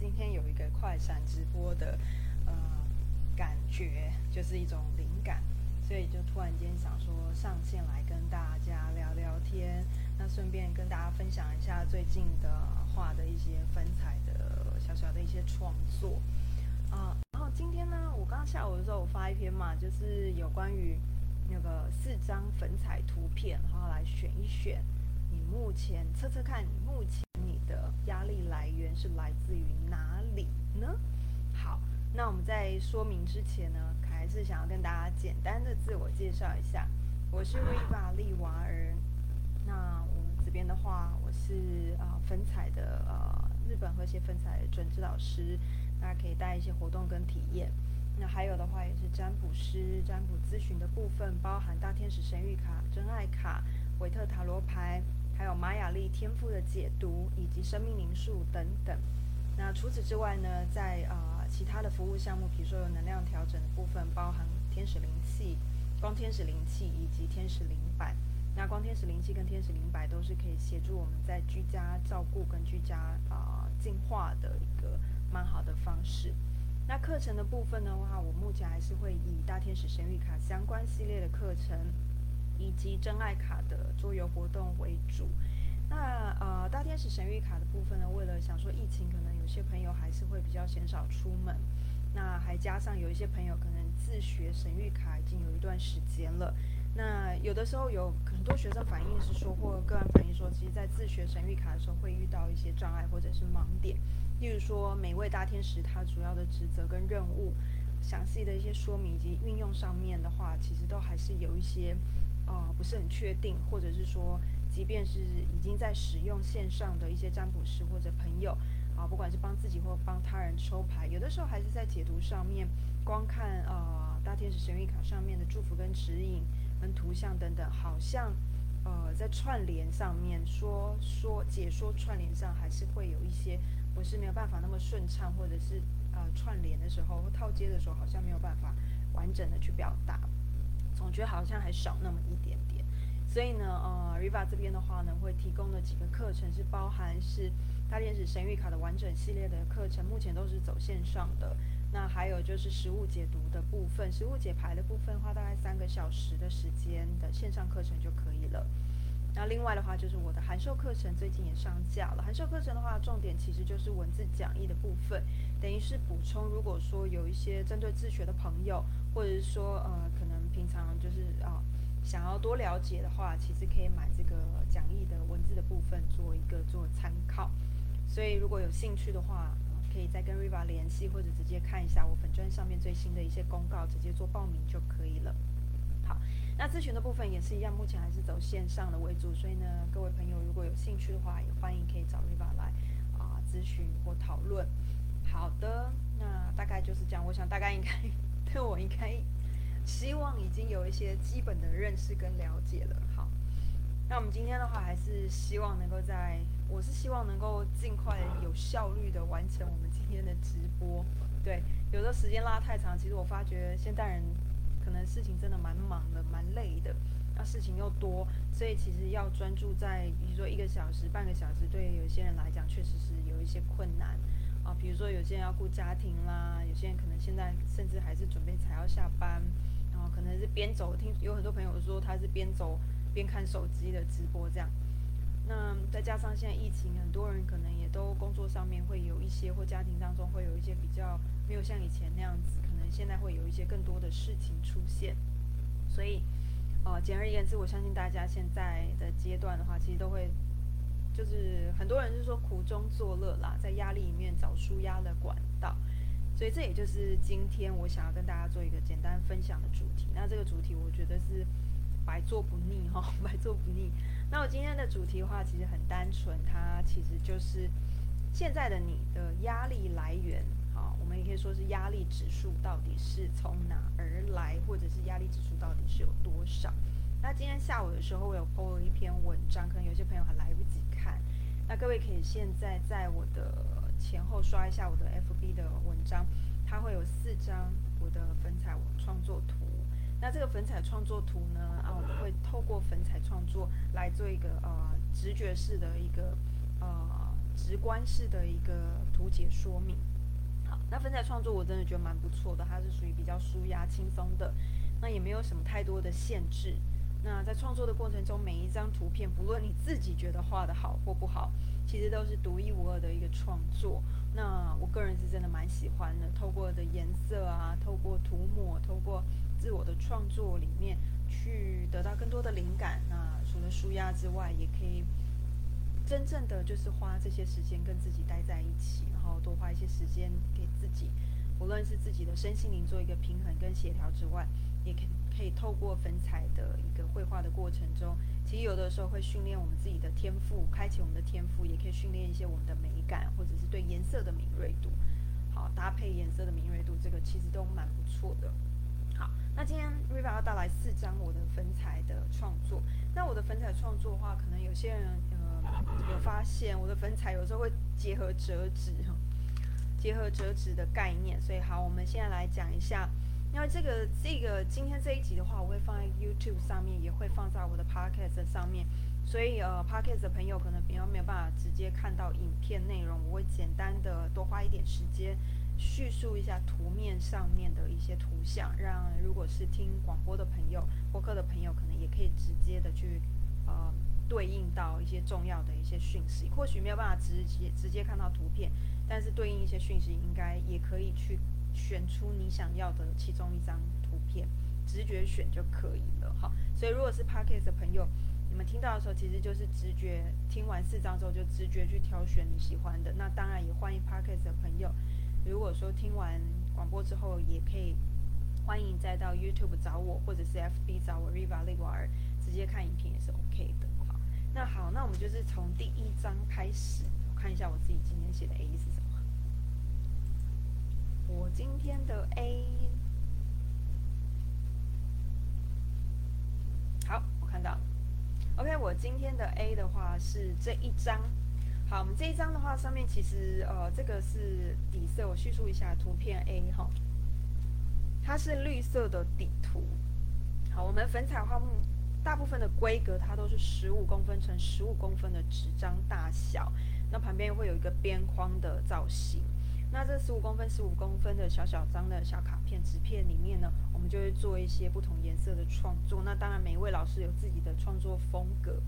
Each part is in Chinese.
今天有一个快闪直播的呃感觉，就是一种灵感，所以就突然间想说上线来跟大家聊聊天，那顺便跟大家分享一下最近的画的一些粉彩的小小的一些创作啊。然后今天呢，我刚下午的时候我发一篇嘛，就是有关于那个四张粉彩图片，然后来选一选目前测测看你目前你。的压力来源是来自于哪里呢？好，那我们在说明之前呢，还是想要跟大家简单的自我介绍一下，我是 Riva 丽娃儿。那我们这边的话，我是啊粉彩的呃日本和谐粉彩准指导师，大家可以带一些活动跟体验。那还有的话也是占卜师，占卜咨询的部分包含大天使神谕卡、真爱卡、维特塔罗牌。还有玛雅历天赋的解读，以及生命灵数等等。那除此之外呢，在啊其他的服务项目，比如说有能量调整的部分，包含天使灵气、光天使灵气以及天使灵摆。那光天使灵气跟天使灵摆都是可以协助我们在居家照顾跟居家啊净化的一个蛮好的方式。那课程的部分的话，我目前还是会以大天使神谕卡相关系列的课程。以及真爱卡的桌游活动为主。那呃，大天使神谕卡的部分呢，为了想说疫情，可能有些朋友还是会比较鲜少出门。那还加上有一些朋友可能自学神谕卡已经有一段时间了。那有的时候有很多学生反映是说，或个人反映说，其实在自学神谕卡的时候会遇到一些障碍或者是盲点。例如说，每位大天使他主要的职责跟任务，详细的一些说明以及运用上面的话，其实都还是有一些。啊，不是很确定，或者是说，即便是已经在使用线上的一些占卜师或者朋友，啊，不管是帮自己或帮他人抽牌，有的时候还是在解读上面，光看啊大天使神谕卡上面的祝福跟指引跟图像等等，好像呃在串联上面说说解说串联上还是会有一些不是没有办法那么顺畅，或者是呃串联的时候套接的时候好像没有办法完整的去表达。总觉得好像还少那么一点点，所以呢，呃，Riva 这边的话呢，会提供的几个课程是包含是大天使神谕卡的完整系列的课程，目前都是走线上的。那还有就是实物解读的部分，实物解牌的部分花大概三个小时的时间的线上课程就可以了。那另外的话就是我的函授课程最近也上架了，函授课程的话重点其实就是文字讲义的部分，等于是补充。如果说有一些针对自学的朋友，或者是说呃可能。平常就是啊，想要多了解的话，其实可以买这个讲义的文字的部分做一个做参考。所以如果有兴趣的话，可以再跟 Riva 联系，或者直接看一下我粉专上面最新的一些公告，直接做报名就可以了。好，那咨询的部分也是一样，目前还是走线上的为主。所以呢，各位朋友如果有兴趣的话，也欢迎可以找 Riva 来啊咨询或讨论。好的，那大概就是这样。我想大概应该对我应该。希望已经有一些基本的认识跟了解了。好，那我们今天的话，还是希望能够在，我是希望能够尽快有效率的完成我们今天的直播。对，有的时间拉太长，其实我发觉现代人可能事情真的蛮忙的，蛮累的，那事情又多，所以其实要专注在，比如说一个小时、半个小时，对有些人来讲确实是有一些困难啊。比如说有些人要顾家庭啦，有些人可能现在甚至还是准备才要下班。然后可能是边走，听有很多朋友说他是边走边看手机的直播这样。那再加上现在疫情，很多人可能也都工作上面会有一些，或家庭当中会有一些比较没有像以前那样子，现在会有一些更多的事情出现。所以，呃，简而言之，我相信大家现在的阶段的话，其实都会就是很多人是说苦中作乐啦，在压力里面找舒压的管道。所以这也就是今天我想要跟大家做一个简单分享的主题。那这个主题我觉得是百做不腻哈，百做不腻。那我今天的主题的话，其实很单纯，它其实就是现在的你的压力来源，们也可以说是压力指数到底是从哪而来，或者是压力指数到底是有多少。那今天下午的时候，我有 po 了一篇文章，可能有些朋友还来不及看。那各位可以现在在我的。前后刷一下我的 FB 的文章，它会有四张我的粉彩创作图。那这个粉彩创作图呢，啊，我们会透过粉彩创作来做一个呃直觉式的一个呃直观式的一个图解说明。那粉彩创作我真的觉得蛮不错的，它是属于比较舒压轻松的，那也没有什么太多的限制。那在创作的过程中，每一张图片，不论你自己觉得画的好或不好，其实都是独一无二的一个创作。那我个人是真的蛮喜欢的，透过的颜色啊，透过涂抹，透过自我的创作里面去得到更多的灵感。那除了舒压之外，也可以真正的就是花这些时间跟自己待在一起，然后多花一些时间给自己，无论是自己的身心灵做一个平衡跟协调之外，也可以。可以透过粉彩的一个绘画的过程中，其实有的时候会训练我们自己的天赋，开启我们的天赋，也可以训练一些我们的美感，或者是对颜色的敏锐度。好，搭配颜色的敏锐度，这个其实都蛮不错的。好，那今天 Riva 要带来四张我的粉彩的创作。那我的粉彩创作的话，可能有些人有发现，我的粉彩有时候会结合折纸，结合折纸的概念。所以好，我们现在来讲一下。因为这个这个今天这一集的话，我会放在 YouTube 上面，也会放在我的 Podcast 上面，所以呃，Podcast 的朋友可能比较没有办法直接看到影片内容，我会简单的多花一点时间叙述一下图面上面的一些图像，让如果是听广播的朋友、播客的朋友，可能也可以直接的去呃对应到一些重要的一些讯息，或许没有办法直接直接看到图片，但是对应一些讯息，应该也可以去。选出你想要的其中一张图片，直觉选就可以了哈。所以如果是 Podcast 的朋友，你们听到的时候，其实就是直觉听完四张之后，就直觉去挑选你喜欢的。那当然也欢迎 Podcast 的朋友，如果说听完广播之后，也可以欢迎再到 YouTube 找我，或者是 FB 找我 Riva 利瓦尔，直接看影片也是 OK 的。那好，那我们就是从第一章开始，我看一下我自己今天写的 A 是什么。我今天的 A，好，我看到。OK，我今天的 A 的话是这一张。好，我们这一张的话，上面其实呃，这个是底色。我叙述一下图片 A 哈，它是绿色的底图。好，我们粉彩画木大部分的规格，它都是十五公分乘十五公分的纸张大小，那旁边会有一个边框的造型。那这十五公分、十五公分的小小张的小卡片、纸片里面呢，我们就会做一些不同颜色的创作。那当然，每一位老师有自己的创作风格。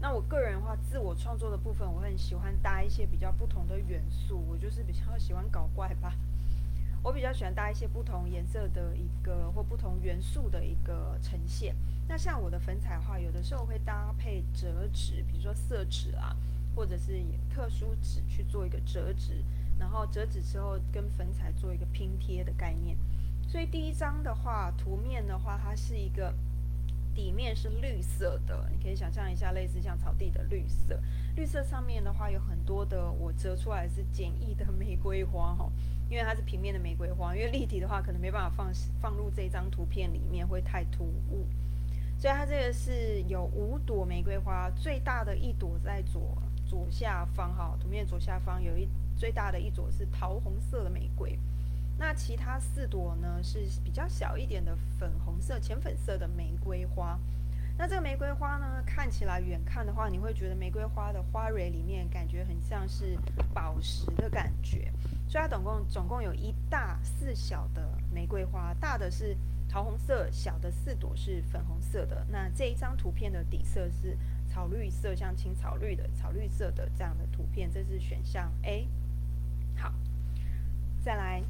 那我个人的话，自我创作的部分，我很喜欢搭一些比较不同的元素。我就是比较喜欢搞怪吧。我比较喜欢搭一些不同颜色的一个或不同元素的一个呈现。那像我的粉彩画，有的时候会搭配折纸，比如说色纸啊，或者是特殊纸去做一个折纸。然后折纸之后跟粉彩做一个拼贴的概念，所以第一张的话，图面的话，它是一个底面是绿色的，你可以想象一下，类似像草地的绿色。绿色上面的话有很多的，我折出来是简易的玫瑰花哈，因为它是平面的玫瑰花，因为立体的话可能没办法放放入这张图片里面会太突兀，所以它这个是有五朵玫瑰花，最大的一朵在左左下方哈，图片左下方有一。最大的一朵是桃红色的玫瑰，那其他四朵呢是比较小一点的粉红色、浅粉色的玫瑰花。那这个玫瑰花呢，看起来远看的话，你会觉得玫瑰花的花蕊里面感觉很像是宝石的感觉。所以它总共总共有一大四小的玫瑰花，大的是桃红色，小的四朵是粉红色的。那这一张图片的底色是草绿色，像青草绿的草绿色的这样的图片，这是选项 A。好，再来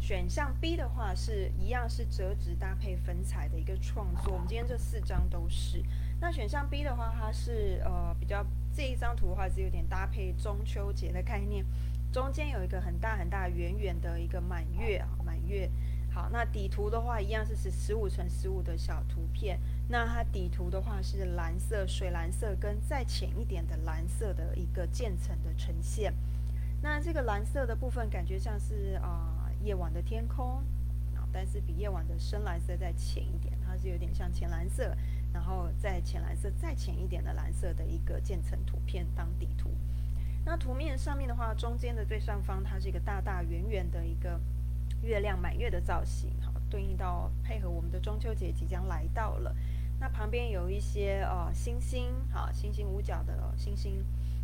选项 B 的话是一样是折纸搭配粉彩的一个创作。我们今天这四张都是。那选项 B 的话，它是呃比较这一张图的话是有点搭配中秋节的概念，中间有一个很大很大圆圆的一个满月啊满月。好，那底图的话一样是十十五乘十五的小图片。那它底图的话是蓝色、水蓝色跟再浅一点的蓝色的一个渐层的呈现。那这个蓝色的部分感觉像是啊夜晚的天空，啊，但是比夜晚的深蓝色再浅一点，它是有点像浅蓝色，然后再浅蓝色再浅一点的蓝色的一个渐层图片当底图。那图面上面的话，中间的最上方它是一个大大圆圆的一个月亮满月的造型，好，对应到配合我们的中秋节即将来到了。那旁边有一些呃星星，好，星星五角的星星。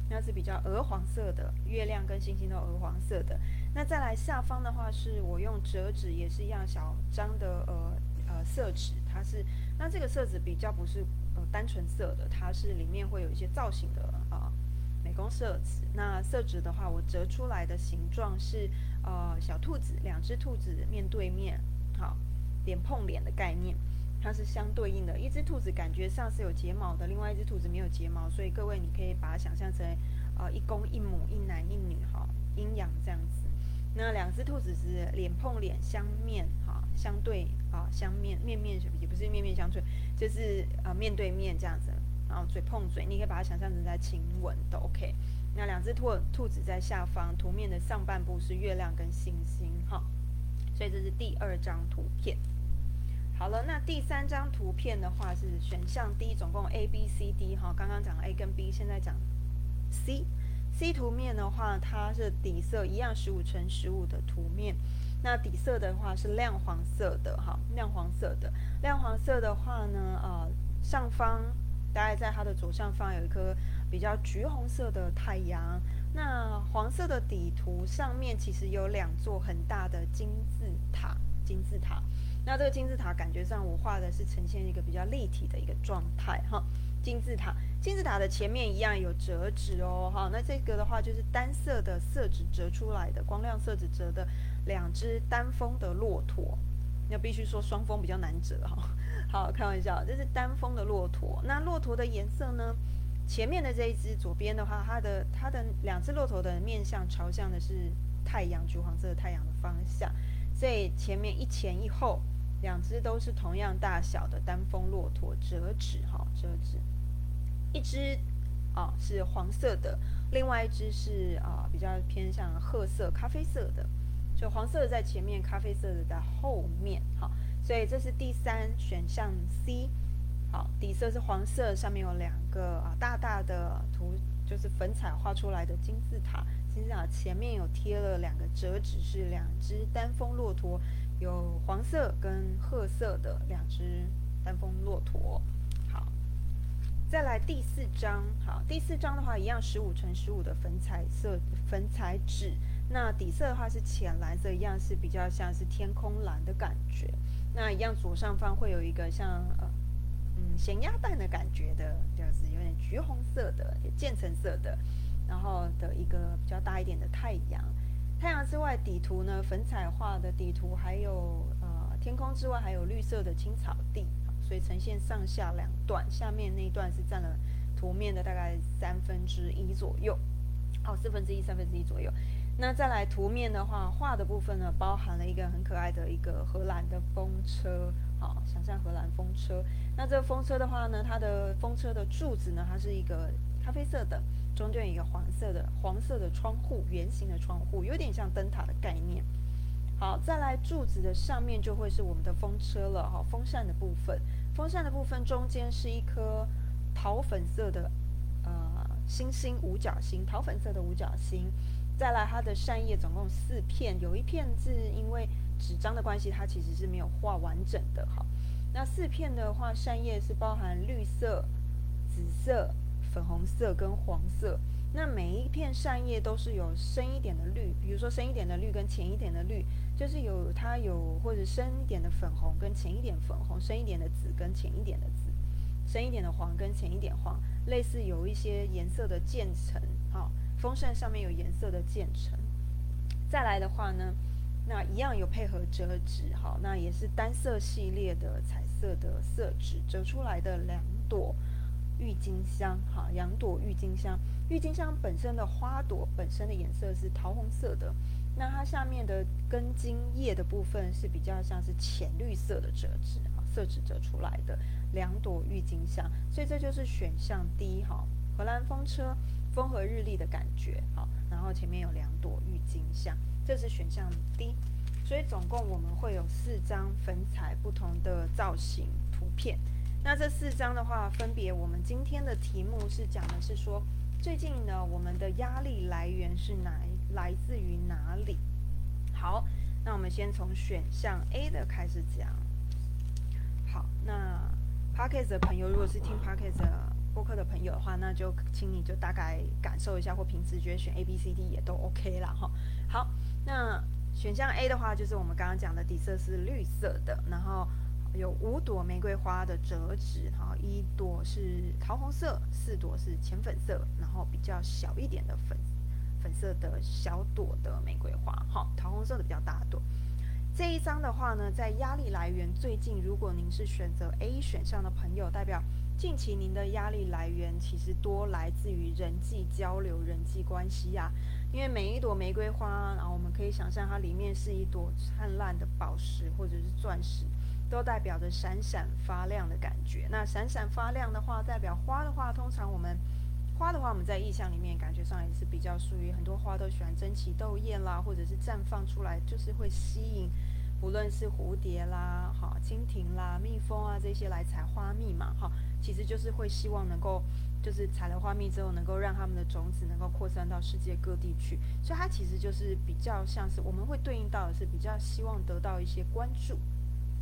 那是比较鹅黄色的，月亮跟星星都鹅黄色的。那再来下方的话，是我用折纸，也是一样小张的呃呃色纸，它是那这个色纸比较不是呃单纯色的，它是里面会有一些造型的啊美工色纸。那色纸的话，我折出来的形状是呃小兔子，两只兔子面对面，好脸碰脸的概念。它是相对应的，一只兔子感觉上是有睫毛的，另外一只兔子没有睫毛，所以各位你可以把它想象成，呃，一公一母，一男一女，哈，阴阳这样子。那两只兔子是脸碰脸相面，哈，相对啊，相面面面也不是面面相对，就是啊面对面这样子，然后嘴碰嘴，你可以把它想象成在亲吻都 OK。那两只兔兔子在下方，图面的上半部是月亮跟星星，哈，所以这是第二张图片。好了，那第三张图片的话是选项 D，总共 A、B、C、D 哈。刚刚讲 A 跟 B，现在讲 C。C 图面的话，它是底色一样十五乘十五的图面。那底色的话是亮黄色的哈，亮黄色的。亮黄色的话呢，呃，上方大概在它的左上方有一颗比较橘红色的太阳。那黄色的底图上面其实有两座很大的金字塔，金字塔。那这个金字塔感觉上，我画的是呈现一个比较立体的一个状态哈。金字塔，金字塔的前面一样有折纸哦哈。那这个的话就是单色的色纸折出来的，光亮色纸折的两只单峰的骆驼。那必须说双峰比较难折哈。好，开玩笑，这是单峰的骆驼。那骆驼的颜色呢？前面的这一只左边的话，它的它的两只骆驼的面向朝向的是太阳，橘黄色的太阳的方向。所以前面一前一后。两只都是同样大小的单峰骆驼折纸哈，折纸，一只啊是黄色的，另外一只是啊比较偏向褐色、咖啡色的，就黄色的在前面，咖啡色的在后面，好，所以这是第三选项 C，好，底色是黄色，上面有两个啊大大的图，就是粉彩画出来的金字塔，金字塔前面有贴了两个折纸，是两只单峰骆驼。有黄色跟褐色的两只单峰骆驼。好，再来第四张。好，第四张的话，一样十五乘十五的粉彩色粉彩纸。那底色的话是浅蓝色，一样是比较像是天空蓝的感觉。那一样左上方会有一个像呃嗯咸鸭蛋的感觉的，就是有点橘红色的渐层色的，然后的一个比较大一点的太阳。太阳之外，底图呢？粉彩画的底图还有呃，天空之外还有绿色的青草地，所以呈现上下两段。下面那一段是占了图面的大概三分之一左右，哦，四分之一、三分之一左右。那再来图面的话，画的部分呢，包含了一个很可爱的一个荷兰的风车，好，想象荷兰风车。那这个风车的话呢，它的风车的柱子呢，它是一个咖啡色的。中间有一个黄色的黄色的窗户，圆形的窗户，有点像灯塔的概念。好，再来柱子的上面就会是我们的风车了哈，风扇的部分，风扇的部分中间是一颗桃粉色的呃星星五角星，桃粉色的五角星。再来它的扇叶总共四片，有一片是因为纸张的关系，它其实是没有画完整的哈。那四片的话，扇叶是包含绿色、紫色。粉红色跟黄色，那每一片扇叶都是有深一点的绿，比如说深一点的绿跟浅一点的绿，就是有它有或者深一点的粉红跟浅一点粉红，深一点的紫跟浅一点的紫，深一点的黄跟浅一点黄，类似有一些颜色的渐层，好，风扇上面有颜色的渐层。再来的话呢，那一样有配合折纸，好，那也是单色系列的彩色的色纸折出来的两朵。郁金香，哈，两朵郁金香。郁金香本身的花朵本身的颜色是桃红色的，那它下面的根茎叶的部分是比较像是浅绿色的折纸，哈，色纸折出来的两朵郁金香。所以这就是选项 D，哈，荷兰风车，风和日丽的感觉，好，然后前面有两朵郁金香，这是选项 D。所以总共我们会有四张粉彩不同的造型图片。那这四张的话，分别我们今天的题目是讲的是说，最近呢，我们的压力来源是哪来自于哪里？好，那我们先从选项 A 的开始讲。好，那 p a r k e s 的朋友，如果是听 p a r k e s 播客的朋友的话，那就请你就大概感受一下，或凭直觉选 A、B、C、D 也都 OK 了哈。好，那选项 A 的话，就是我们刚刚讲的底色是绿色的，然后有五朵玫瑰花的折纸，哈，一朵是桃红色，四朵是浅粉色，然后比较小一点的粉粉色的小朵的玫瑰花，哈，桃红色的比较大朵。这一张的话呢，在压力来源最近，如果您是选择 A 选项的朋友，代表近期您的压力来源其实多来自于人际交流、人际关系呀。因为每一朵玫瑰花，然后我们可以想象它里面是一朵灿烂的宝石或者是钻石，都代表着闪闪发亮的感觉。那闪闪发亮的话，代表花的话，通常我们花的话，我们在意象里面感觉上也是比较属于很多花都喜欢争奇斗艳啦，或者是绽放出来，就是会吸引。无论是蝴蝶啦、哈蜻蜓啦、蜜蜂啊这些来采花蜜嘛，哈，其实就是会希望能够，就是采了花蜜之后，能够让他们的种子能够扩散到世界各地去。所以它其实就是比较像是我们会对应到的是比较希望得到一些关注。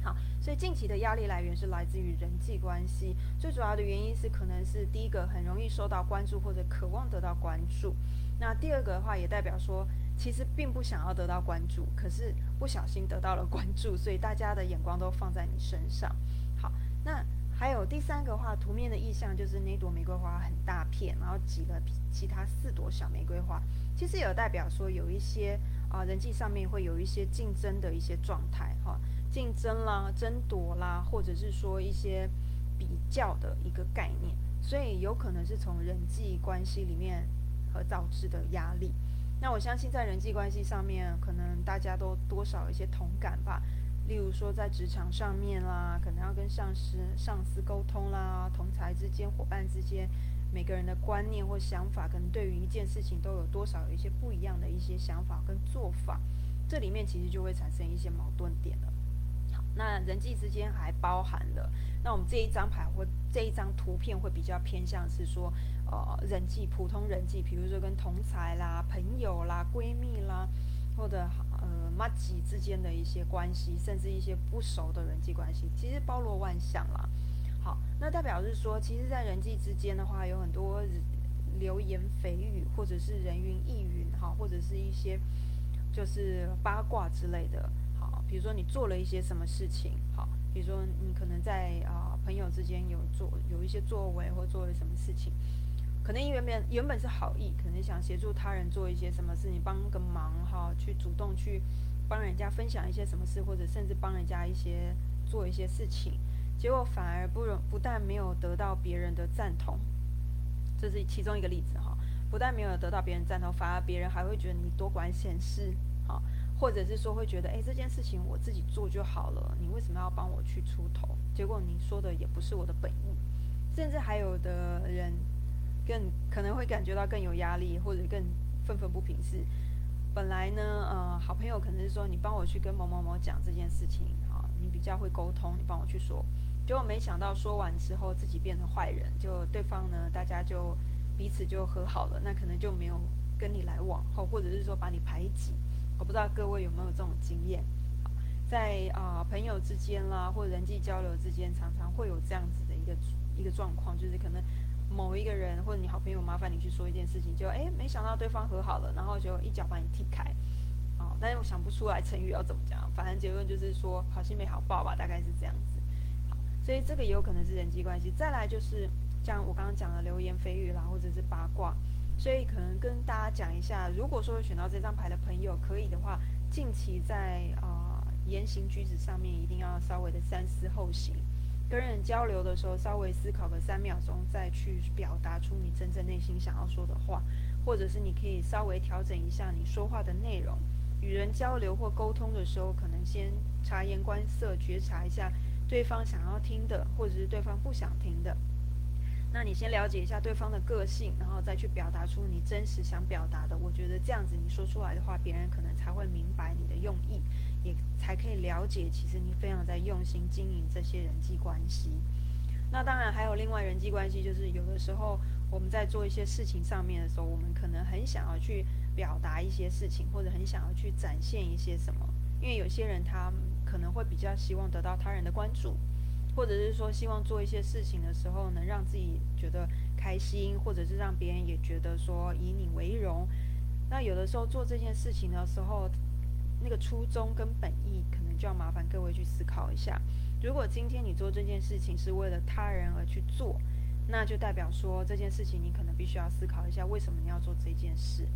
好，所以近期的压力来源是来自于人际关系，最主要的原因是可能是第一个很容易受到关注或者渴望得到关注。那第二个的话也代表说。其实并不想要得到关注，可是不小心得到了关注，所以大家的眼光都放在你身上。好，那还有第三个话，图面的意象就是那朵玫瑰花很大片，然后挤了其他四朵小玫瑰花，其实有代表说有一些啊人际上面会有一些竞争的一些状态，哈，竞争啦、争夺啦，或者是说一些比较的一个概念，所以有可能是从人际关系里面和导致的压力。那我相信在人际关系上面，可能大家都多少有一些同感吧。例如说在职场上面啦，可能要跟上司、上司沟通啦，同才之间、伙伴之间，每个人的观念或想法，可能对于一件事情都有多少有一些不一样的一些想法跟做法，这里面其实就会产生一些矛盾点了。那人际之间还包含了，那我们这一张牌或这一张图片会比较偏向是说。呃，人际普通人际，比如说跟同才啦、朋友啦、闺蜜啦，或者呃妈吉之间的一些关系，甚至一些不熟的人际关系，其实包罗万象啦。好，那代表是说，其实，在人际之间的话，有很多流言蜚语，或者是人云亦云，哈，或者是一些就是八卦之类的。比如说你做了一些什么事情，好，比如说你可能在啊朋友之间有做有一些作为，或做了什么事情。可能原本原本是好意，可能想协助他人做一些什么事情，帮个忙哈，去主动去帮人家分享一些什么事，或者甚至帮人家一些做一些事情，结果反而不容不但没有得到别人的赞同，这是其中一个例子哈，不但没有得到别人赞同，反而别人还会觉得你多管闲事哈，或者是说会觉得哎这件事情我自己做就好了，你为什么要帮我去出头？结果你说的也不是我的本意，甚至还有的人。更可能会感觉到更有压力，或者更愤愤不平。是本来呢，呃，好朋友可能是说你帮我去跟某某某讲这件事情，啊，你比较会沟通，你帮我去说。结果没想到说完之后自己变成坏人，就对方呢，大家就彼此就和好了，那可能就没有跟你来往，或或者是说把你排挤。我不知道各位有没有这种经验，在啊朋友之间啦，或人际交流之间，常常会有这样子的一个一个状况，就是可能。某一个人或者你好朋友麻烦你去说一件事情，就哎没想到对方和好了，然后就一脚把你踢开，哦，但是我想不出来成语要怎么讲，反正结论就是说好心没好报吧，大概是这样子。好，所以这个也有可能是人际关系。再来就是像我刚刚讲的流言蜚语啦，或者是八卦，所以可能跟大家讲一下，如果说选到这张牌的朋友可以的话，近期在啊言行举止上面一定要稍微的三思后行。跟人交流的时候，稍微思考个三秒钟，再去表达出你真正内心想要说的话，或者是你可以稍微调整一下你说话的内容。与人交流或沟通的时候，可能先察言观色，觉察一下对方想要听的，或者是对方不想听的。那你先了解一下对方的个性，然后再去表达出你真实想表达的。我觉得这样子你说出来的话，别人可能才会明白你的用意。也才可以了解，其实你非常在用心经营这些人际关系。那当然还有另外人际关系，就是有的时候我们在做一些事情上面的时候，我们可能很想要去表达一些事情，或者很想要去展现一些什么。因为有些人他可能会比较希望得到他人的关注，或者是说希望做一些事情的时候能让自己觉得开心，或者是让别人也觉得说以你为荣。那有的时候做这件事情的时候，那个初衷跟本意，可能就要麻烦各位去思考一下。如果今天你做这件事情是为了他人而去做，那就代表说这件事情你可能必须要思考一下，为什么你要做这件事。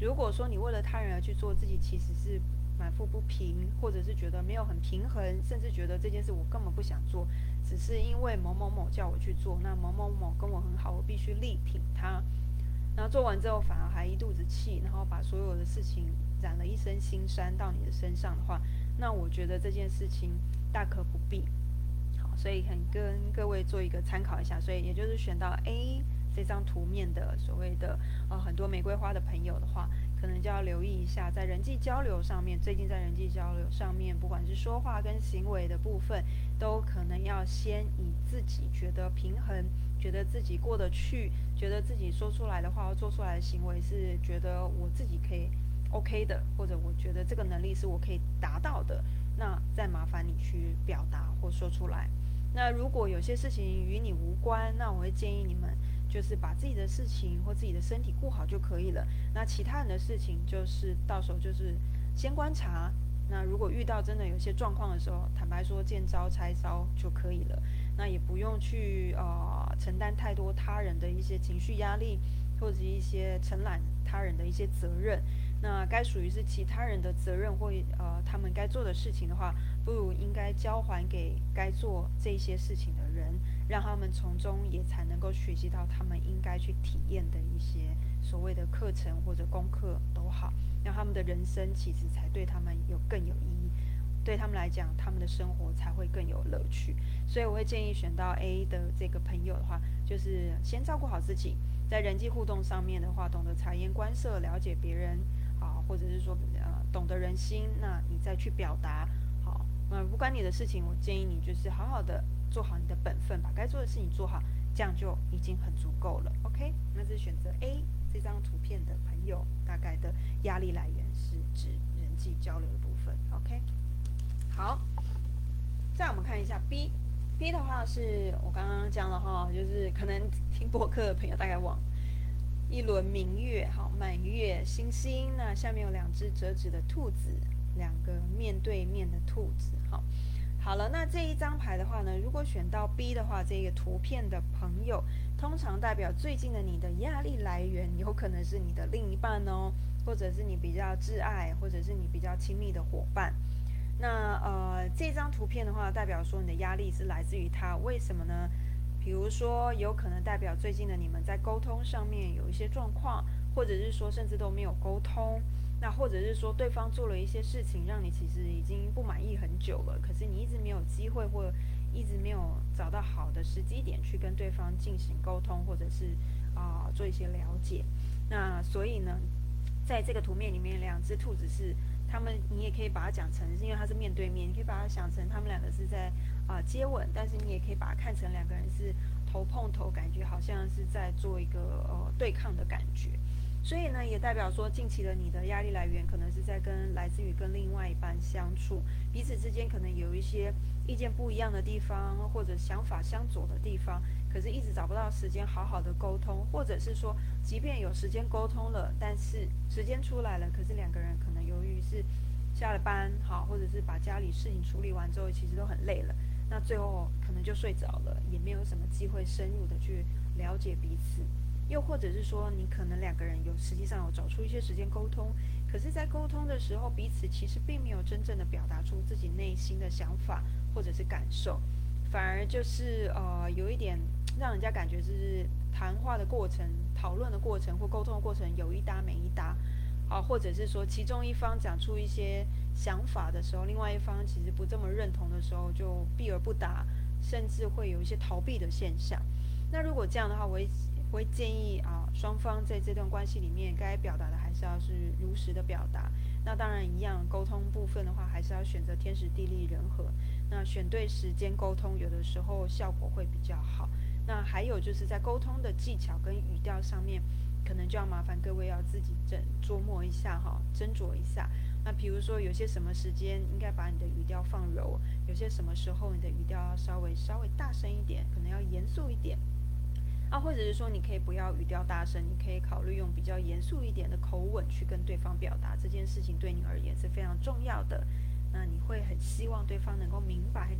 如果说你为了他人而去做，自己其实是满腹不平，或者是觉得没有很平衡，甚至觉得这件事我根本不想做，只是因为某某某叫我去做，那某某某跟我很好，我必须力挺他。然后做完之后反而还一肚子气，然后把所有的事情染了一身腥膻到你的身上的话，那我觉得这件事情大可不必。好，所以很跟各位做一个参考一下。所以也就是选到 A 这张图面的所谓的呃很多玫瑰花的朋友的话，可能就要留意一下，在人际交流上面，最近在人际交流上面，不管是说话跟行为的部分，都可能要先以自己觉得平衡。觉得自己过得去，觉得自己说出来的话、做出来的行为是觉得我自己可以 OK 的，或者我觉得这个能力是我可以达到的，那再麻烦你去表达或说出来。那如果有些事情与你无关，那我会建议你们就是把自己的事情或自己的身体顾好就可以了。那其他人的事情就是到时候就是先观察。那如果遇到真的有些状况的时候，坦白说见招拆招就可以了。那也不用去呃承担太多他人的一些情绪压力，或者一些承揽他人的一些责任。那该属于是其他人的责任或呃他们该做的事情的话，不如应该交还给该做这些事情的人，让他们从中也才能够学习到他们应该去体验的一些所谓的课程或者功课都好。让他们的人生其实才对他们有更有意义，对他们来讲，他们的生活才会更有乐趣。所以我会建议选到 A 的这个朋友的话，就是先照顾好自己，在人际互动上面的话，懂得察言观色，了解别人，啊，或者是说呃懂得人心，那你再去表达，好，那不关你的事情，我建议你就是好好的做好你的本分，把该做的事情做好，这样就已经很足够了。OK，那是选择 A。这张图片的朋友，大概的压力来源是指人际交流的部分。OK，好，再我们看一下 B，B 的话是我刚刚讲了哈，就是可能听播客的朋友大概往一轮明月，好满月星星，那下面有两只折纸的兔子，两个面对面的兔子，好。好了，那这一张牌的话呢，如果选到 B 的话，这个图片的朋友，通常代表最近的你的压力来源，有可能是你的另一半哦，或者是你比较挚爱，或者是你比较亲密的伙伴。那呃，这张图片的话，代表说你的压力是来自于他，为什么呢？比如说，有可能代表最近的你们在沟通上面有一些状况，或者是说甚至都没有沟通。那或者是说，对方做了一些事情，让你其实已经不满意很久了，可是你一直没有机会，或一直没有找到好的时机点去跟对方进行沟通，或者是啊做一些了解。那所以呢，在这个图面里面，两只兔子是他们，你也可以把它讲成，是因为它是面对面，你可以把它想成他们两个是在啊接吻，但是你也可以把它看成两个人是头碰头，感觉好像是在做一个呃对抗的感觉。所以呢，也代表说，近期的你的压力来源可能是在跟来自于跟另外一半相处，彼此之间可能有一些意见不一样的地方，或者想法相左的地方，可是一直找不到时间好好的沟通，或者是说，即便有时间沟通了，但是时间出来了，可是两个人可能由于是下了班，好，或者是把家里事情处理完之后，其实都很累了，那最后可能就睡着了，也没有什么机会深入的去了解彼此。又或者是说，你可能两个人有实际上有找出一些时间沟通，可是，在沟通的时候，彼此其实并没有真正的表达出自己内心的想法或者是感受，反而就是呃，有一点让人家感觉就是谈话的过程、讨论的过程或沟通的过程有一搭没一搭，啊，或者是说其中一方讲出一些想法的时候，另外一方其实不这么认同的时候，就避而不答，甚至会有一些逃避的现象。那如果这样的话，我会。我会建议啊，双方在这段关系里面该表达的还是要是如实的表达。那当然一样，沟通部分的话，还是要选择天时地利人和。那选对时间沟通，有的时候效果会比较好。那还有就是在沟通的技巧跟语调上面，可能就要麻烦各位要自己斟琢磨一下哈，斟酌一下。那比如说有些什么时间应该把你的语调放柔，有些什么时候你的语调要稍微稍微大声一点，可能要严肃一点。啊，或者是说你可以不要语调大声，你可以考虑用比较严肃一点的口吻去跟对方表达这件事情对你而言是非常重要的。那你会很希望对方能够明白、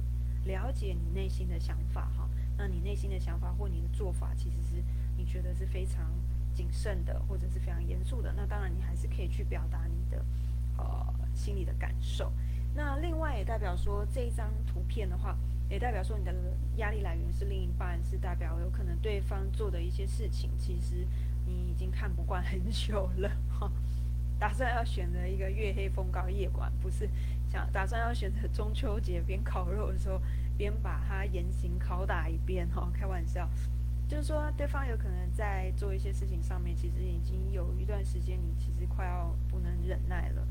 了解你内心的想法哈。那你内心的想法或你的做法，其实是你觉得是非常谨慎的，或者是非常严肃的。那当然你还是可以去表达你的呃心里的感受。那另外也代表说这一张图片的话。也代表说你的压力来源是另一半，是代表有可能对方做的一些事情，其实你已经看不惯很久了哈。打算要选择一个月黑风高夜晚，不是想打算要选择中秋节边烤肉的时候边把它严刑拷打一遍哈。开玩笑，就是说对方有可能在做一些事情上面，其实已经有一段时间你其实快要不能忍耐了。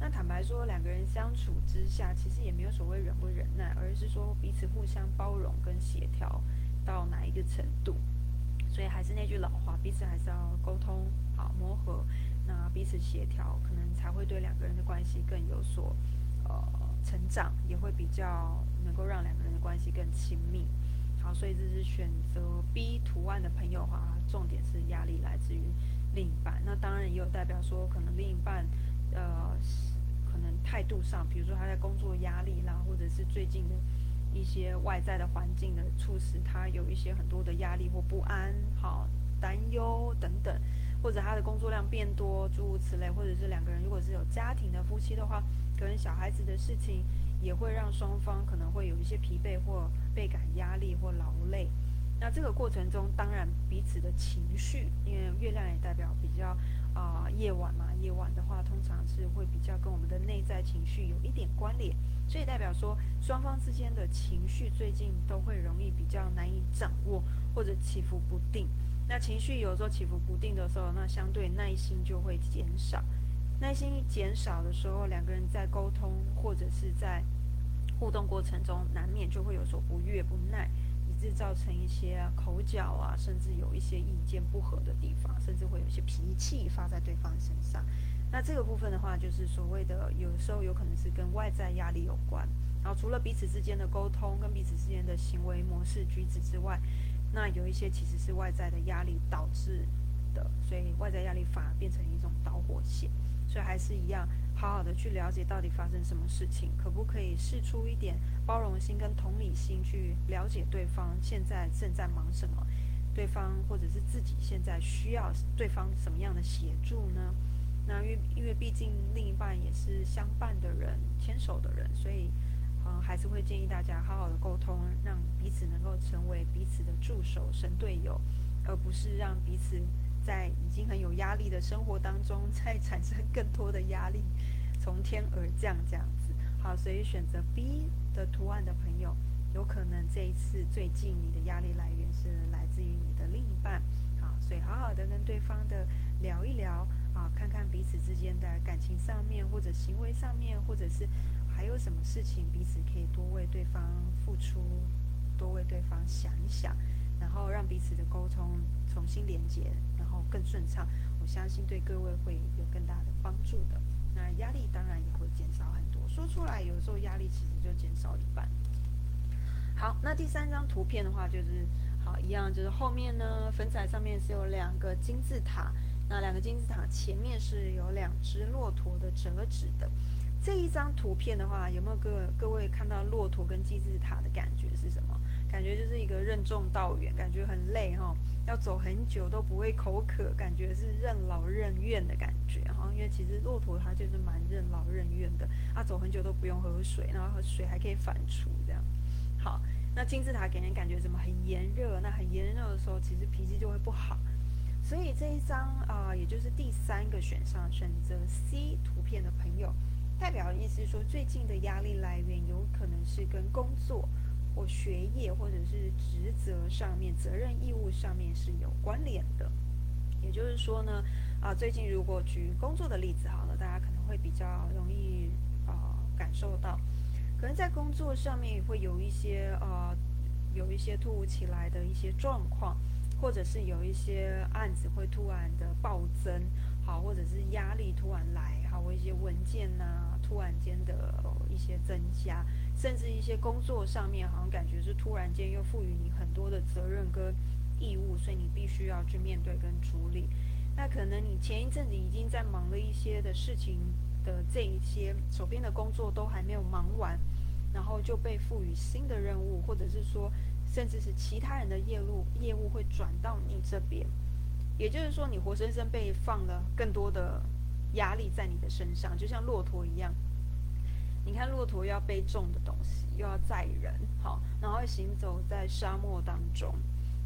那坦白说，两个人相处之下，其实也没有所谓忍不忍耐，而是说彼此互相包容跟协调到哪一个程度。所以还是那句老话，彼此还是要沟通好磨合，那彼此协调，可能才会对两个人的关系更有所呃成长，也会比较能够让两个人的关系更亲密。好，所以这是选择 B 图案的朋友哈，重点是压力来自于另一半。那当然也有代表说，可能另一半。呃，可能态度上，比如说他在工作压力啦，或者是最近的一些外在的环境的促使他有一些很多的压力或不安、好担忧等等，或者他的工作量变多，诸如此类，或者是两个人如果是有家庭的夫妻的话，可能小孩子的事情也会让双方可能会有一些疲惫或倍感压力或劳累。那这个过程中，当然彼此的情绪，因为月亮也代表比较啊夜晚嘛，夜晚的话通常是会比较跟我们的内在情绪有一点关联，所以代表说双方之间的情绪最近都会容易比较难以掌握或者起伏不定。那情绪有时候起伏不定的时候，那相对耐心就会减少。耐心一减少的时候，两个人在沟通或者是在互动过程中，难免就会有所不悦不耐。是造成一些口角啊，甚至有一些意见不合的地方，甚至会有一些脾气发在对方身上。那这个部分的话，就是所谓的有时候有可能是跟外在压力有关。然后除了彼此之间的沟通跟彼此之间的行为模式举止之外，那有一些其实是外在的压力导致的，所以外在压力反而变成一种导火线。所以还是一样。好好的去了解到底发生什么事情，可不可以试出一点包容心跟同理心去了解对方现在正在忙什么，对方或者是自己现在需要对方什么样的协助呢？那因为因为毕竟另一半也是相伴的人，牵手的人，所以嗯还是会建议大家好好的沟通，让彼此能够成为彼此的助手、神队友，而不是让彼此。在已经很有压力的生活当中，再产生更多的压力，从天而降这样子。好，所以选择 B 的图案的朋友，有可能这一次最近你的压力来源是来自于你的另一半。好，所以好好的跟对方的聊一聊啊，看看彼此之间的感情上面，或者行为上面，或者是还有什么事情彼此可以多为对方付出，多为对方想一想。然后让彼此的沟通重新连接，更顺畅。我相信对各位会有更大的帮助的。那压力当然也会减少很多。说出来，有时候压力其实就减少一半。好，那第三张图片的话，就是好一样，就是后面呢，粉彩上面是有两个金字塔。那两个金字塔前面是有两只骆驼的折纸的。这一张图片的话，有没有各各位看到骆驼跟金字塔的感觉是什么？感觉就是一个任重道远，感觉很累哈，要走很久都不会口渴，感觉是任劳任怨的感觉哈。因为其实骆驼它就是蛮任劳任怨的，啊，走很久都不用喝水，然后水还可以反刍这样。好，那金字塔给人感觉怎么？很炎热，那很炎热的时候，其实脾气就会不好。所以这一张啊，也就是第三个选项，选择 C 图片的朋友，代表的意思是说，最近的压力来源有可能是跟工作。或学业或者是职责上面、责任义务上面是有关联的。也就是说呢，啊，最近如果举工作的例子好了，大家可能会比较容易啊感受到，可能在工作上面会有一些呃有一些突如其来的一些状况，或者是有一些案子会突然的暴增，好，或者是压力突然来，好，或一些文件呐突然间的一些增加。甚至一些工作上面，好像感觉是突然间又赋予你很多的责任跟义务，所以你必须要去面对跟处理。那可能你前一阵子已经在忙了一些的事情的这一些手边的工作都还没有忙完，然后就被赋予新的任务，或者是说，甚至是其他人的业务业务会转到你这边，也就是说，你活生生被放了更多的压力在你的身上，就像骆驼一样。你看，骆驼要背重的东西，又要载人，好，然后行走在沙漠当中。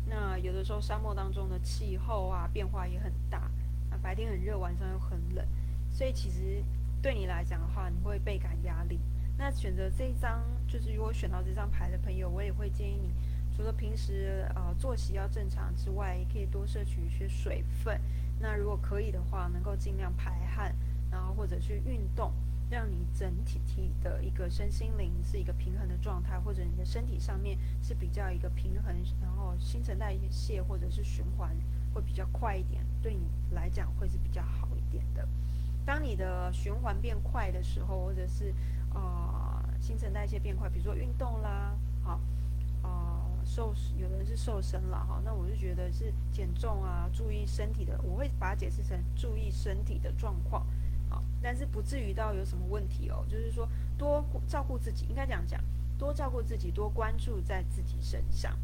那有的时候沙漠当中的气候啊变化也很大，那白天很热，晚上又很冷，所以其实对你来讲的话，你会倍感压力。那选择这一张，就是如果选到这张牌的朋友，我也会建议你，除了平时呃作息要正常之外，也可以多摄取一些水分。那如果可以的话，能够尽量排汗，然后或者去运动。让你整体体的一个身心灵是一个平衡的状态，或者你的身体上面是比较一个平衡，然后新陈代谢或者是循环会比较快一点，对你来讲会是比较好一点的。当你的循环变快的时候，或者是呃新陈代谢变快，比如说运动啦，好，呃瘦，有的人是瘦身了哈，那我就觉得是减重啊，注意身体的，我会把它解释成注意身体的状况。好，但是不至于到有什么问题哦。就是说，多照顾自己，应该这样讲，多照顾自己，多关注在自己身上。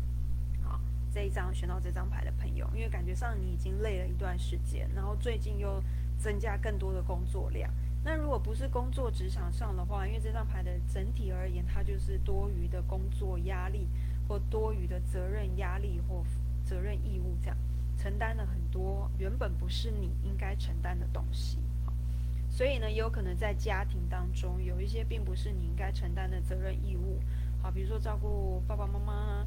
好，这一张选到这张牌的朋友，因为感觉上你已经累了一段时间，然后最近又增加更多的工作量。那如果不是工作职场上的话，因为这张牌的整体而言，它就是多余的工作压力或多余的责任压力或责任义务，这样承担了很多原本不是你应该承担的东西。所以呢，也有可能在家庭当中有一些并不是你应该承担的责任义务，好，比如说照顾爸爸妈妈，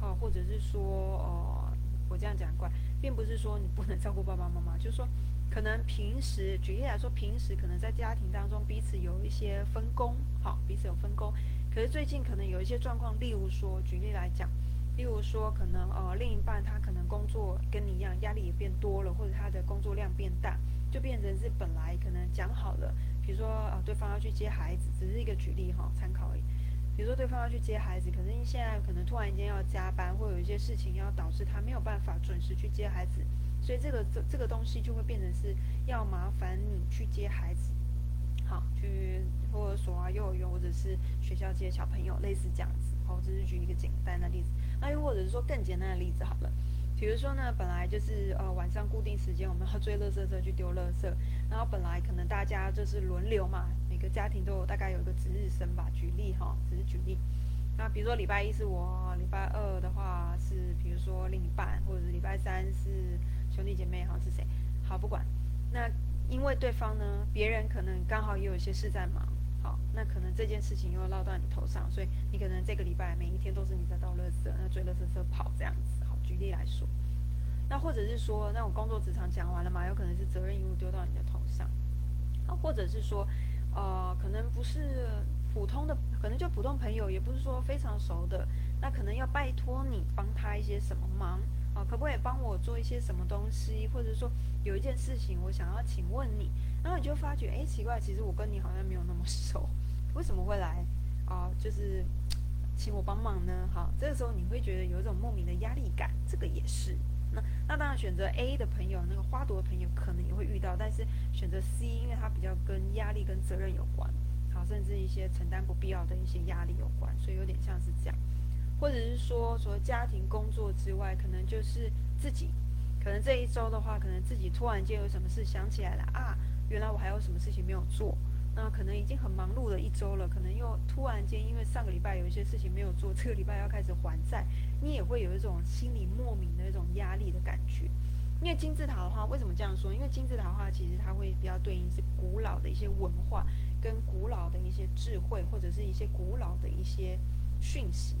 好，或者是说，哦，我这样讲怪，并不是说你不能照顾爸爸妈妈，就是说，可能平时举例来说，平时可能在家庭当中彼此有一些分工，好，彼此有分工，可是最近可能有一些状况，例如说，举例来讲，例如说，可能呃，另一半他可能工作跟你一样，压力也变多了，或者他的工作量变大。就变成是本来可能讲好了，比如说啊，对方要去接孩子，只是一个举例哈，参考而已。比如说对方要去接孩子，可是现在可能突然间要加班，或有一些事情要导致他没有办法准时去接孩子，所以这个这这个东西就会变成是要麻烦你去接孩子，好，去托儿所啊、幼儿园或者是学校接小朋友，类似这样子。好，这是举一个简单的例子。那又或者是说更简单的例子好了。比如说呢，本来就是呃晚上固定时间我们要追垃圾车去丢垃圾，然后本来可能大家就是轮流嘛，每个家庭都有大概有一个值日生吧，举例哈，只是举例。那比如说礼拜一是我，礼拜二的话是比如说另一半，或者是礼拜三是兄弟姐妹哈是谁？好不管。那因为对方呢，别人可能刚好也有一些事在忙，好，那可能这件事情又落到你头上，所以你可能这个礼拜每一天都是你在倒垃圾，那追垃圾车跑这样子。举例来说，那或者是说，那我工作职场讲完了嘛，有可能是责任义务丢到你的头上，那，或者是说，呃，可能不是普通的，可能就普通朋友，也不是说非常熟的，那可能要拜托你帮他一些什么忙，啊，可不可以帮我做一些什么东西，或者说有一件事情我想要请问你，然后你就发觉，哎，奇怪，其实我跟你好像没有那么熟，为什么会来啊？就是。请我帮忙呢？好，这个时候你会觉得有一种莫名的压力感，这个也是。那那当然选择 A 的朋友，那个花朵的朋友可能也会遇到，但是选择 C，因为它比较跟压力跟责任有关，好，甚至一些承担不必要的一些压力有关，所以有点像是这样。或者是说，除了家庭工作之外，可能就是自己，可能这一周的话，可能自己突然间有什么事想起来了啊，原来我还有什么事情没有做。那可能已经很忙碌了一周了，可能又突然间因为上个礼拜有一些事情没有做，这个礼拜要开始还债，你也会有一种心里莫名的一种压力的感觉。因为金字塔的话，为什么这样说？因为金字塔的话，其实它会比较对应是古老的一些文化，跟古老的一些智慧，或者是一些古老的一些讯息，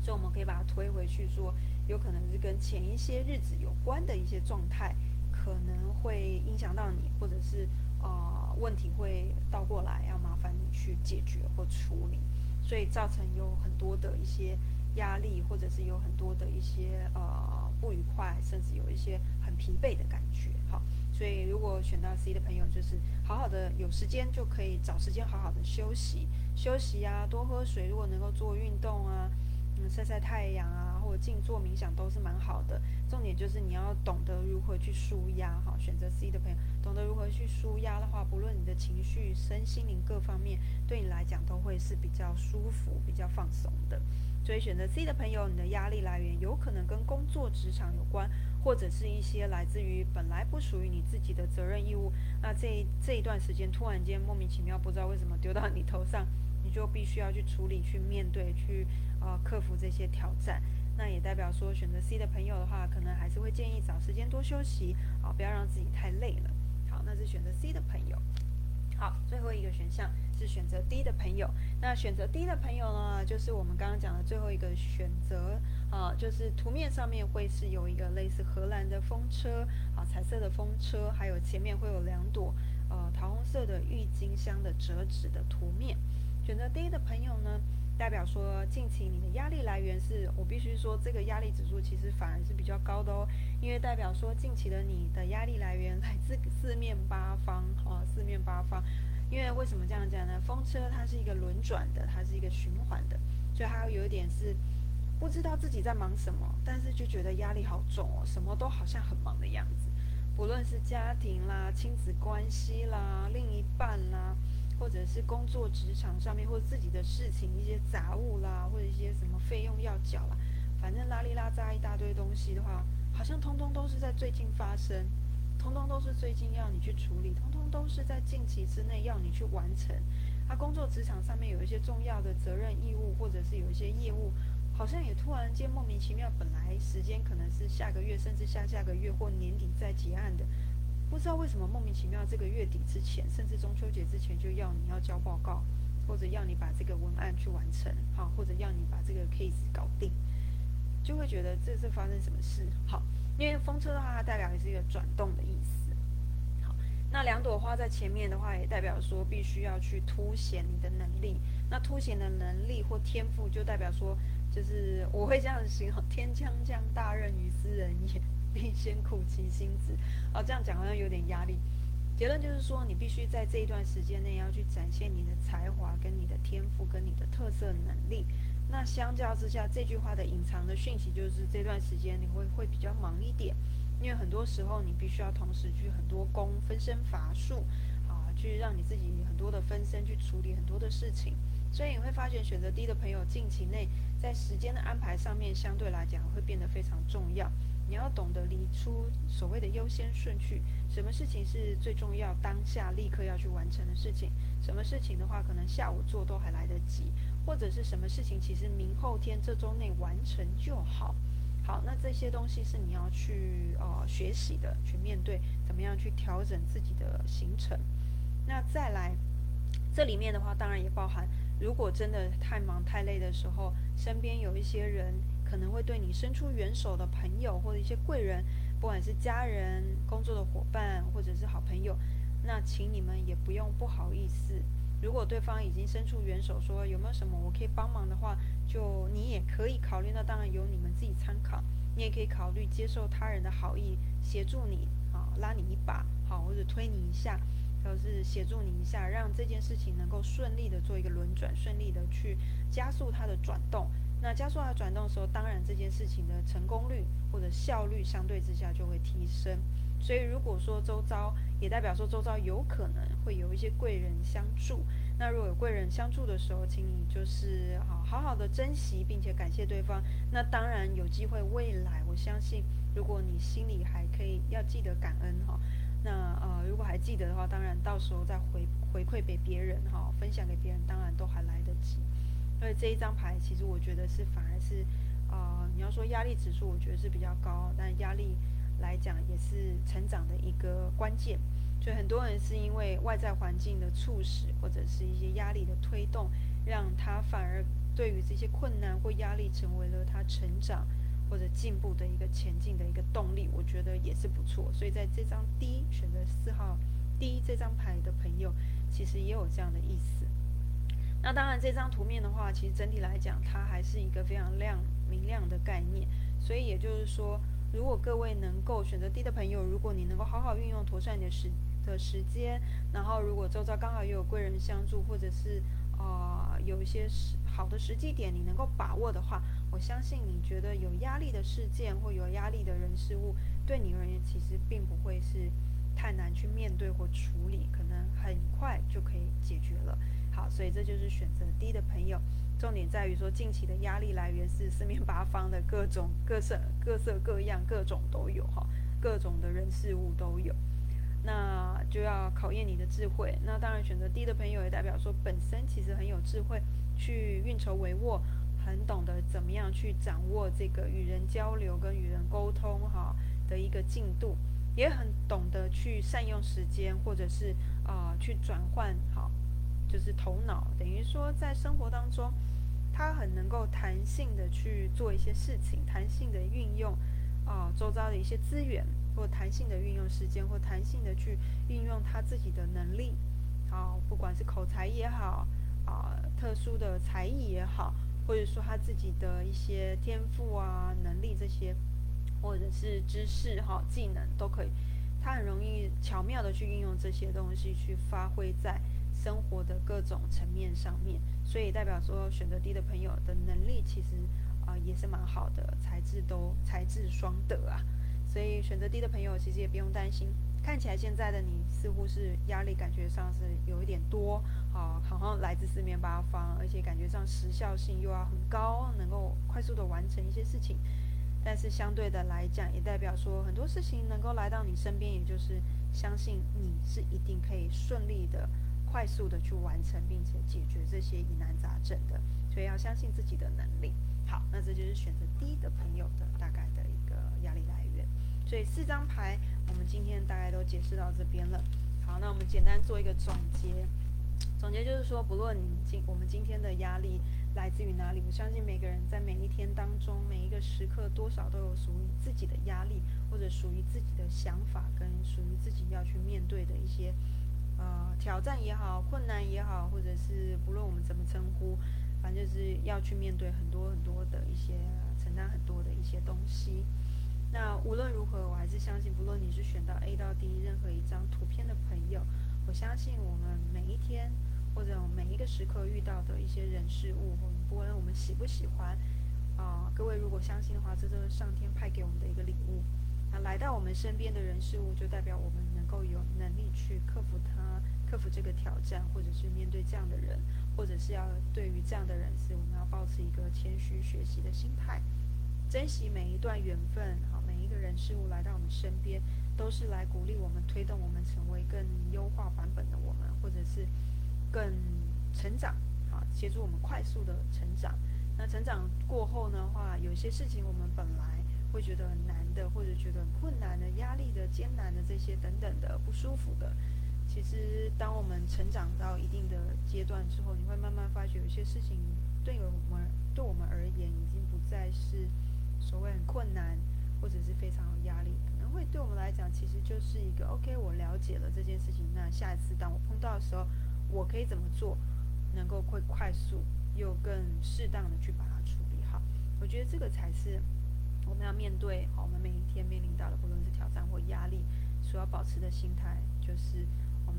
所以我们可以把它推回去说，有可能是跟前一些日子有关的一些状态，可能会影响到你，或者是。呃，问题会倒过来，要麻烦你去解决或处理，所以造成有很多的一些压力，或者是有很多的一些呃不愉快，甚至有一些很疲惫的感觉。好，所以如果选到 C 的朋友，就是好好的有时间就可以找时间好好的休息，休息啊，多喝水，如果能够做运动啊，嗯，晒晒太阳啊。或静坐冥想都是蛮好的。重点就是你要懂得如何去舒压哈。选择 C 的朋友，懂得如何去舒压的话，不论你的情绪、身心灵各方面，对你来讲都会是比较舒服、比较放松的。所以选择 C 的朋友，你的压力来源有可能跟工作职场有关，或者是一些来自于本来不属于你自己的责任义务。那这这一段时间突然间莫名其妙不知道为什么丢到你头上，你就必须要去处理、去面对、去呃克服这些挑战。那也代表说选择 C 的朋友的话，可能还是会建议找时间多休息，啊，不要让自己太累了。好，那是选择 C 的朋友。好，最后一个选项是选择 D 的朋友。那选择 D 的朋友呢，就是我们刚刚讲的最后一个选择啊，就是图面上面会是有一个类似荷兰的风车啊，彩色的风车，还有前面会有两朵呃桃红色的郁金香的折纸的图面。选择 D 的朋友呢？代表说，近期你的压力来源是我必须说，这个压力指数其实反而是比较高的哦，因为代表说，近期的你的压力来源来自四面八方，哦，四面八方。因为为什么这样讲呢？风车它是一个轮转的，它是一个循环的，所以它有一点是不知道自己在忙什么，但是就觉得压力好重哦，什么都好像很忙的样子，不论是家庭啦、亲子关系啦、另一半啦。或者是工作职场上面，或者自己的事情一些杂物啦，或者一些什么费用要缴啦，反正拉里拉扎一大堆东西的话，好像通通都是在最近发生，通通都是最近要你去处理，通通都是在近期之内要你去完成。他工作职场上面有一些重要的责任义务，或者是有一些业务，好像也突然间莫名其妙，本来时间可能是下个月，甚至下下个月或年底再结案的。不知道为什么莫名其妙，这个月底之前，甚至中秋节之前就要你要交报告，或者要你把这个文案去完成，好，或者要你把这个 case 搞定，就会觉得这是发生什么事？好，因为风车的话，它代表的是一个转动的意思。好，那两朵花在前面的话，也代表说必须要去凸显你的能力。那凸显的能力或天赋，就代表说，就是我会这样形容：天将降大任于斯人也。必先苦其心志，哦，这样讲好像有点压力。结论就是说，你必须在这一段时间内要去展现你的才华、跟你的天赋、跟你的特色能力。那相较之下，这句话的隐藏的讯息就是这段时间你会会比较忙一点，因为很多时候你必须要同时去很多工分身乏术，啊，去让你自己很多的分身去处理很多的事情。所以你会发现，选择低的朋友近期内在时间的安排上面，相对来讲会变得非常重要。你要懂得理出所谓的优先顺序，什么事情是最重要，当下立刻要去完成的事情，什么事情的话，可能下午做都还来得及，或者是什么事情其实明后天这周内完成就好。好，那这些东西是你要去呃学习的，去面对，怎么样去调整自己的行程。那再来，这里面的话，当然也包含，如果真的太忙太累的时候，身边有一些人。可能会对你伸出援手的朋友或者一些贵人，不管是家人、工作的伙伴或者是好朋友，那请你们也不用不好意思。如果对方已经伸出援手，说有没有什么我可以帮忙的话，就你也可以考虑。那当然由你们自己参考，你也可以考虑接受他人的好意，协助你啊，拉你一把，好或者推你一下，就是协助你一下，让这件事情能够顺利的做一个轮转，顺利的去加速它的转动。那加速它转动的时候，当然这件事情的成功率或者效率相对之下就会提升。所以如果说周遭也代表说周遭有可能会有一些贵人相助，那如果有贵人相助的时候，请你就是好好好的珍惜，并且感谢对方。那当然有机会未来，我相信如果你心里还可以要记得感恩哈，那呃如果还记得的话，当然到时候再回回馈给别人哈，分享给别人，当然都还来得及。所以这一张牌，其实我觉得是反而是，啊，你要说压力指数，我觉得是比较高，但压力来讲也是成长的一个关键。所以很多人是因为外在环境的促使，或者是一些压力的推动，让他反而对于这些困难或压力成为了他成长或者进步的一个前进的一个动力。我觉得也是不错。所以在这张 D 选择四号 D 这张牌的朋友，其实也有这样的意思。那当然，这张图面的话，其实整体来讲，它还是一个非常亮明亮的概念。所以也就是说，如果各位能够选择低的朋友，如果你能够好好运用妥善你的时的时间，然后如果周遭刚好又有贵人相助，或者是啊有一些实好的时机点，你能够把握的话，我相信你觉得有压力的事件或有压力的人事物，对你而言其实并不会是太难去面对或处理，可能很快就可以解决了。所以这就是选择 D 的朋友。重点在于说，近期的压力来源是四面八方的各种各色、各色各样、各种都有哈，各种的人事物都有。那就要考验你的智慧。那当然，选择 D 的朋友也代表说，本身其实很有智慧，去运筹帷幄，很懂得怎么样去掌握这个与人交流跟与人沟通哈的一个进度，也很懂得去善用时间，或者是啊去转换好。就是头脑，等于说在生活当中，他很能够弹性的去做一些事情，弹性的运用啊周遭的一些资源，或弹性的运用时间，或弹性的去运用他自己的能力，好，不管是口才也好，啊，特殊的才艺也好，或者说他自己的一些天赋啊、能力这些，或者是知识哈、技能都可以，他很容易巧妙的去运用这些东西去发挥在。生活的各种层面上面，所以代表说选择 D 的朋友的能力其实啊也是蛮好的，才智都才智双得啊。所以选择 D 的朋友其实也不用担心，看起来现在的你似乎是压力感觉上是有一点多啊，好像来自四面八方，而且感觉上时效性又要很高，能够快速的完成一些事情。但是相对的来讲，也代表说很多事情能够来到你身边，也就是相信你是一定可以顺利的。快速的去完成并且解决这些疑难杂症的，所以要相信自己的能力。好，那这就是选择 D 的朋友的大概的一个压力来源。所以四张牌我们今天大概都解释到这边了。好，那我们简单做一个总结。总结就是说，不论你今我们今天的压力来自于哪里，我相信每个人在每一天当中每一个时刻多少都有属于自己的压力，或者属于自己的想法跟属于自己要去面对的一些。呃，挑战也好，困难也好，或者是不论我们怎么称呼，反正就是要去面对很多很多的一些承担很多的一些东西。那无论如何，我还是相信，不论你是选到 A 到 D 任何一张图片的朋友，我相信我们每一天或者每一个时刻遇到的一些人事物，不论我们喜不喜欢，啊，各位如果相信的话，这都是上天派给我们的一个礼物。那来到我们身边的人事物，就代表我们能够有能力去克服它，克服这个挑战，或者是面对这样的人，或者是要对于这样的人事，我们要保持一个谦虚学习的心态，珍惜每一段缘分，好，每一个人事物来到我们身边，都是来鼓励我们，推动我们成为更优化版本的我们，或者是更成长，好，协助我们快速的成长。那成长过后的话，有些事情我们本来。会觉得很难的，或者觉得很困难的、压力的、艰难的这些等等的不舒服的，其实当我们成长到一定的阶段之后，你会慢慢发觉，有些事情对我们对我们而言，已经不再是所谓很困难，或者是非常有压力，可能会对我们来讲，其实就是一个 OK，我了解了这件事情，那下一次当我碰到的时候，我可以怎么做，能够会快速又更适当的去把它处理好？我觉得这个才是。我们要面对好，我们每一天面临到的，不论是挑战或压力，所要保持的心态，就是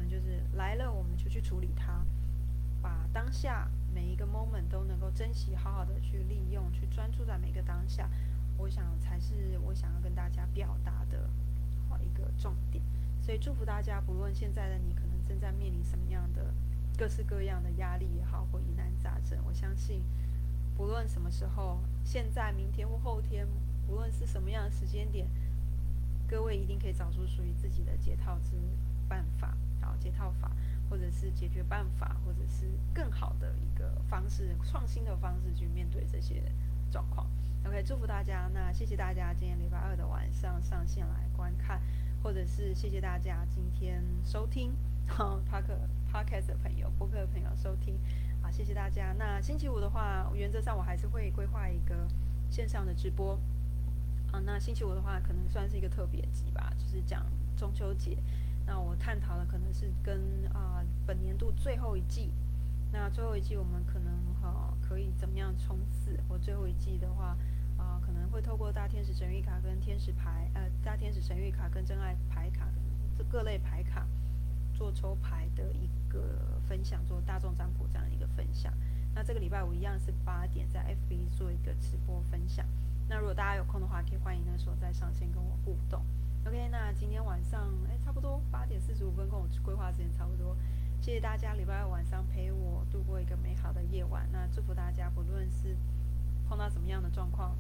就是来了，我们就去处理它，把当下每一个 moment 都能够珍惜，好好的去利用，去专注在每个当下。我想才是我想要跟大家表达的好一个重点。所以祝福大家，不论现在的你可能正在面临什么样的各式各样的压力也好，或疑难杂症，我相信不论什么时候，现在、明天或后天。无论是什么样的时间点，各位一定可以找出属于自己的解套之办法，解套法，或者是解决办法，或者是更好的一个方式、创新的方式去面对这些状况。OK，祝福大家。那谢谢大家今天礼拜二的晚上上线来观看，或者是谢谢大家今天收听。好，Park Podcast 的朋友、播客的朋友收听，好，谢谢大家。那星期五的话，原则上我还是会规划一个线上的直播。啊，那星期五的话，可能算是一个特别集吧，就是讲中秋节。那我探讨的可能是跟啊本年度最后一季，那最后一季我们可能哈可以怎么样冲刺？我最后一季的话，啊可能会透过大天使神谕卡跟天使牌，呃大天使神谕卡跟真爱牌卡这各类牌卡，做抽牌的一个分享，做大众占卜这样一个分享。那这个礼拜五一样是八点在 FB 做一个直播分享。那如果大家有空的话，可以欢迎那时候再上线跟我互动。OK，那今天晚上哎，差不多八点四十五分跟我规划时间差不多。谢谢大家礼拜二晚上陪我度过一个美好的夜晚。那祝福大家，不论是碰到什么样的状况，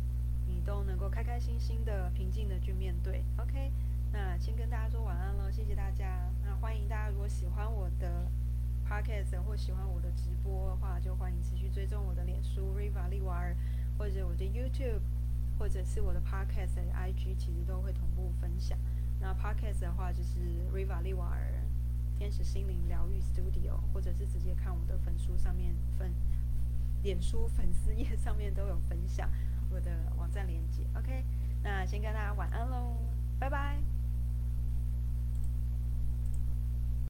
你都能够开开心心的、平静的去面对。OK，那先跟大家说晚安了，谢谢大家。那欢迎大家，如果喜欢我的 Podcast 或喜欢我的直播的话，就欢迎持续追踪我的脸书 Riva 利瓦尔，或者我的 YouTube，或者是我的 Podcast 的 IG，其实都会同步分享。那 Podcast 的话就是 Riva 利瓦尔。天使心灵疗愈 Studio，或者是直接看我的粉书上面粉，脸书粉丝页上面都有分享我的网站链接。OK，那先跟大家晚安喽，拜拜。